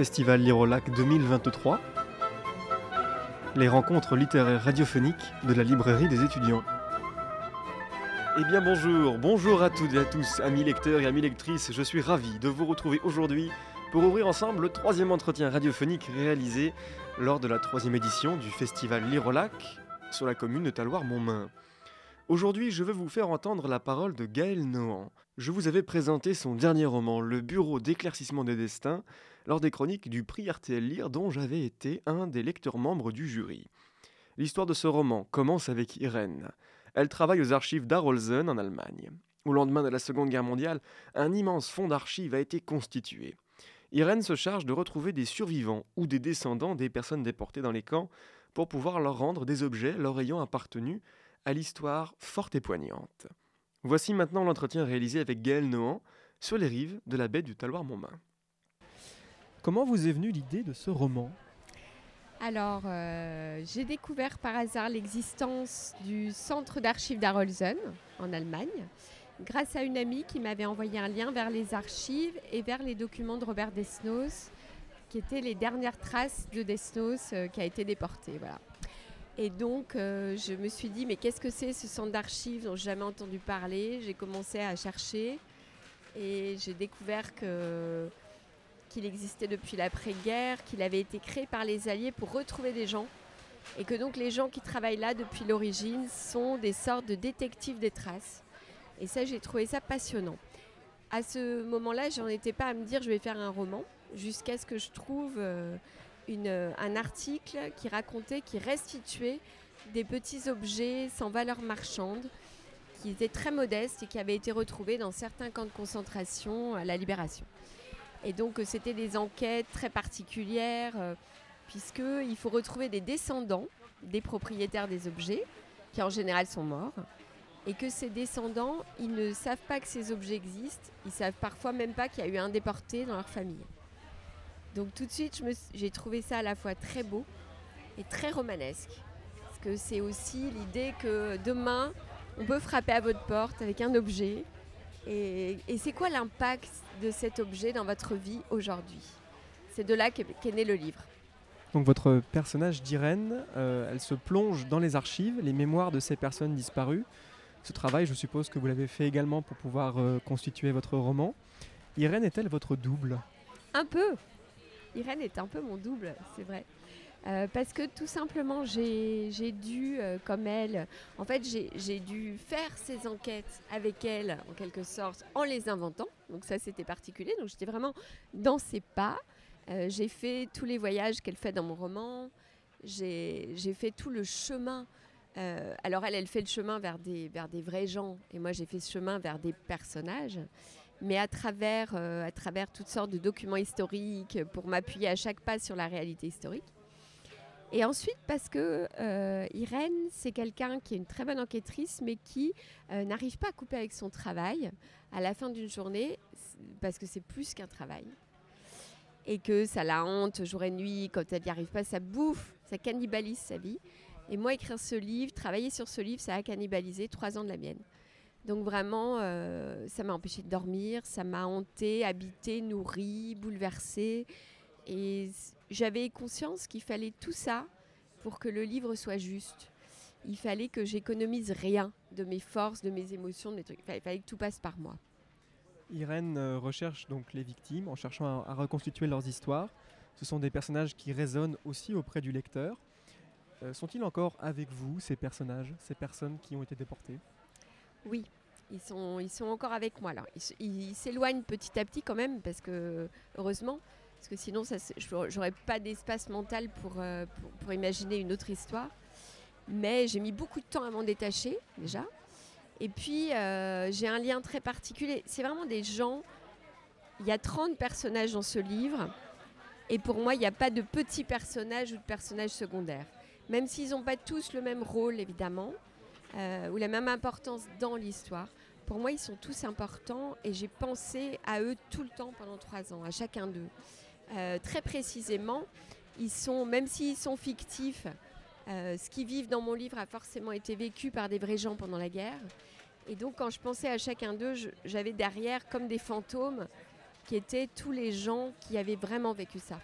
Festival Lirolac 2023, les rencontres littéraires radiophoniques de la librairie des étudiants. Eh bien bonjour, bonjour à toutes et à tous, amis lecteurs et amis lectrices, je suis ravi de vous retrouver aujourd'hui pour ouvrir ensemble le troisième entretien radiophonique réalisé lors de la troisième édition du Festival Lirolac sur la commune de Taloir-Montmain. Aujourd'hui, je veux vous faire entendre la parole de Gaël Nohan. Je vous avais présenté son dernier roman, Le Bureau d'éclaircissement des destins, lors des chroniques du prix RTL Lire dont j'avais été un des lecteurs membres du jury. L'histoire de ce roman commence avec Irène. Elle travaille aux archives d'Arolsen en Allemagne. Au lendemain de la Seconde Guerre mondiale, un immense fonds d'archives a été constitué. Irène se charge de retrouver des survivants ou des descendants des personnes déportées dans les camps pour pouvoir leur rendre des objets leur ayant appartenu à l'histoire forte et poignante. Voici maintenant l'entretien réalisé avec Gaël Nohan sur les rives de la baie du Taloir-Montmain. Comment vous est venue l'idée de ce roman? Alors, euh, j'ai découvert par hasard l'existence du centre d'archives d'Arolsen en Allemagne, grâce à une amie qui m'avait envoyé un lien vers les archives et vers les documents de Robert Desnos, qui étaient les dernières traces de Desnos euh, qui a été déporté. Voilà. Et donc, euh, je me suis dit, mais qu'est-ce que c'est ce centre d'archives dont j'ai jamais entendu parler? J'ai commencé à chercher et j'ai découvert que qu'il existait depuis l'après-guerre, qu'il avait été créé par les Alliés pour retrouver des gens, et que donc les gens qui travaillent là depuis l'origine sont des sortes de détectives des traces. Et ça, j'ai trouvé ça passionnant. À ce moment-là, j'en étais pas à me dire je vais faire un roman, jusqu'à ce que je trouve euh, euh, un article qui racontait, qui restituait des petits objets sans valeur marchande, qui étaient très modestes et qui avaient été retrouvés dans certains camps de concentration à la Libération. Et donc euh, c'était des enquêtes très particulières, euh, puisqu'il faut retrouver des descendants des propriétaires des objets, qui en général sont morts, et que ces descendants, ils ne savent pas que ces objets existent, ils savent parfois même pas qu'il y a eu un déporté dans leur famille. Donc tout de suite, j'ai trouvé ça à la fois très beau et très romanesque. Parce que c'est aussi l'idée que demain, on peut frapper à votre porte avec un objet. Et, c'est quoi l'impact de cet objet dans votre vie aujourd'hui? C'est de là qu'est né le livre. Donc votre personnage d'Irène, euh, elle se plonge dans les archives, les mémoires de ces personnes disparues. Ce travail, je suppose que vous l'avez fait également pour pouvoir euh, constituer votre roman. Irène est-elle votre double? Un peu, Irène est un peu mon double, c'est vrai. Euh, parce que tout simplement, j'ai dû, euh, comme elle, en fait, j'ai dû faire ces enquêtes avec elle, en quelque sorte, en les inventant. Donc ça, c'était particulier. Donc j'étais vraiment dans ses pas. Euh, j'ai fait tous les voyages qu'elle fait dans mon roman. J'ai fait tout le chemin. alors elle, elle fait le chemin vers des, vers des vrais gens. Et moi, j'ai fait ce chemin vers des personnages mais à travers, euh, à travers toutes sortes de documents historiques pour m'appuyer à chaque pas sur la réalité historique. Et ensuite, parce que euh, Irène, c'est quelqu'un qui est une très bonne enquêtrice, mais qui euh, n'arrive pas à couper avec son travail à la fin d'une journée, parce que c'est plus qu'un travail. Et que ça la hante jour et nuit, quand elle n'y arrive pas, ça bouffe, ça cannibalise sa vie. Et moi, écrire ce livre, travailler sur ce livre, ça a cannibalisé trois ans de la mienne. Donc vraiment, euh, ça m'a empêché de dormir, ça m'a hanté, habité, nourri, bouleversé. Et j'avais conscience qu'il fallait tout ça pour que le livre soit juste. Il fallait que j'économise rien de mes forces, de mes émotions, de mes trucs. Il fallait, que tout passe par moi. Irène euh, recherche donc les victimes en cherchant à, reconstituer leurs histoires. Ce sont des personnages qui résonnent aussi auprès du lecteur. Euh, sont-ils encore avec vous, ces personnages, ces personnes qui ont été déportées? Oui, ils sont, ils sont encore avec moi. Ils s'éloignent petit à petit quand même, parce que, heureusement, parce que sinon, je n'aurais pas d'espace mental euh, pour, pour, imaginer une autre histoire. Mais j'ai mis beaucoup de temps à m'en détacher, déjà. Et puis, euh, j'ai un lien très particulier. C'est vraiment des gens. Il y a 30 personnages dans ce livre. Et pour moi, il n'y a pas de petits personnages ou de personnages secondaires. Même s'ils n'ont pas tous le même rôle, évidemment. Euh, ou la même importance dans l'histoire. Pour moi, ils sont tous importants et j'ai pensé à eux tout le temps pendant trois ans, à chacun d'eux. Euh, très précisément, ils sont, même s'ils sont fictifs, euh, ce qu'ils vivent dans mon livre a forcément été vécu par des vrais gens pendant la guerre. Et donc, quand je pensais à chacun d'eux, j'avais derrière comme des fantômes qui étaient tous les gens qui avaient vraiment vécu ça.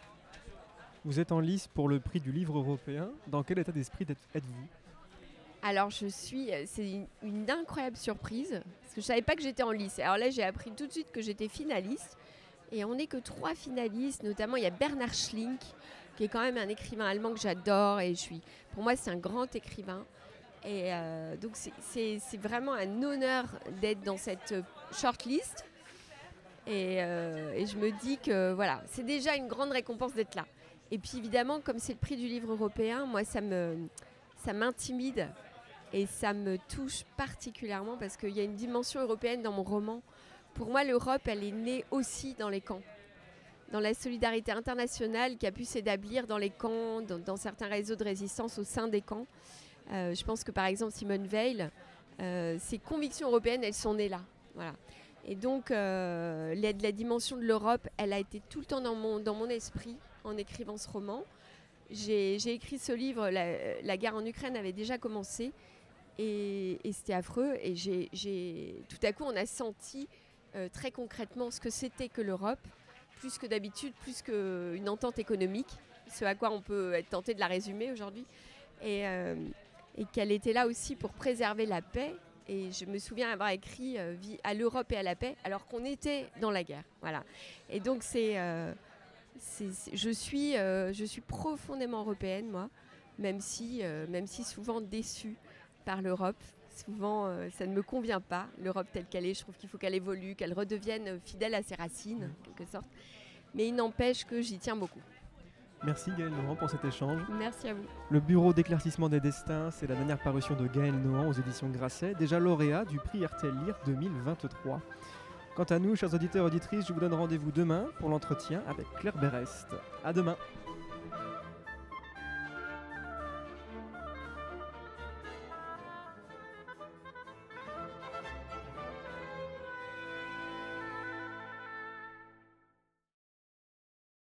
Vous êtes en lice pour le prix du livre européen. Dans quel état d'esprit êtes-vous? Alors je suis, euh, c'est une, incroyable surprise parce que je savais pas que j'étais en lice. Alors là j'ai appris tout de suite que j'étais finaliste et on n'est que trois finalistes. Notamment il y a Bernard Schlink qui est quand même un écrivain allemand que j'adore et je suis, pour moi c'est un grand écrivain. Et euh, donc c'est vraiment un honneur d'être dans cette shortlist. Et, euh, et je me dis que voilà, c'est déjà une grande récompense d'être là. Et puis évidemment, comme c'est le prix du livre européen, moi ça me ça m'intimide et ça me touche particulièrement parce qu'il y a une dimension européenne dans mon roman. Pour moi, l'Europe, elle est née aussi dans les camps. Dans la solidarité internationale qui a pu s'établir dans les camps, dans, certains réseaux de résistance au sein des camps. Euh, je pense que par exemple, Simone Veil, euh, ses convictions européennes, elles sont nées là. Voilà. Et donc, euh, la, dimension de l'Europe, elle a été tout le temps dans mon, esprit en écrivant ce roman. J'ai écrit ce livre, la, guerre en Ukraine avait déjà commencé. Et, c'était affreux. Et tout à coup, on a senti euh, très concrètement ce que c'était que l'Europe, plus que d'habitude, plus qu'une entente économique, ce à quoi on peut être tenté de la résumer aujourd'hui. Et, euh, qu'elle était là aussi pour préserver la paix. Et je me souviens avoir écrit euh, à l'Europe et à la paix alors qu'on était dans la guerre. Voilà. Et donc je suis, profondément européenne moi, même si souvent déçue par l'Europe. Souvent, euh, ça ne me convient pas, l'Europe telle qu'elle est. Je trouve qu'il faut qu'elle évolue, qu'elle redevienne fidèle à ses racines, en quelque sorte. Mais il n'empêche que j'y tiens beaucoup. Merci Gaël Nohan pour cet échange. Merci à vous. Le Bureau d'éclaircissement des destins, c'est la dernière parution de Gaël Nohan aux éditions Grasset, déjà lauréat du prix RTL Lire 2023. Quant à nous, chers auditeurs et auditrices, je vous donne rendez-vous demain pour l'entretien avec Claire Berest. À demain.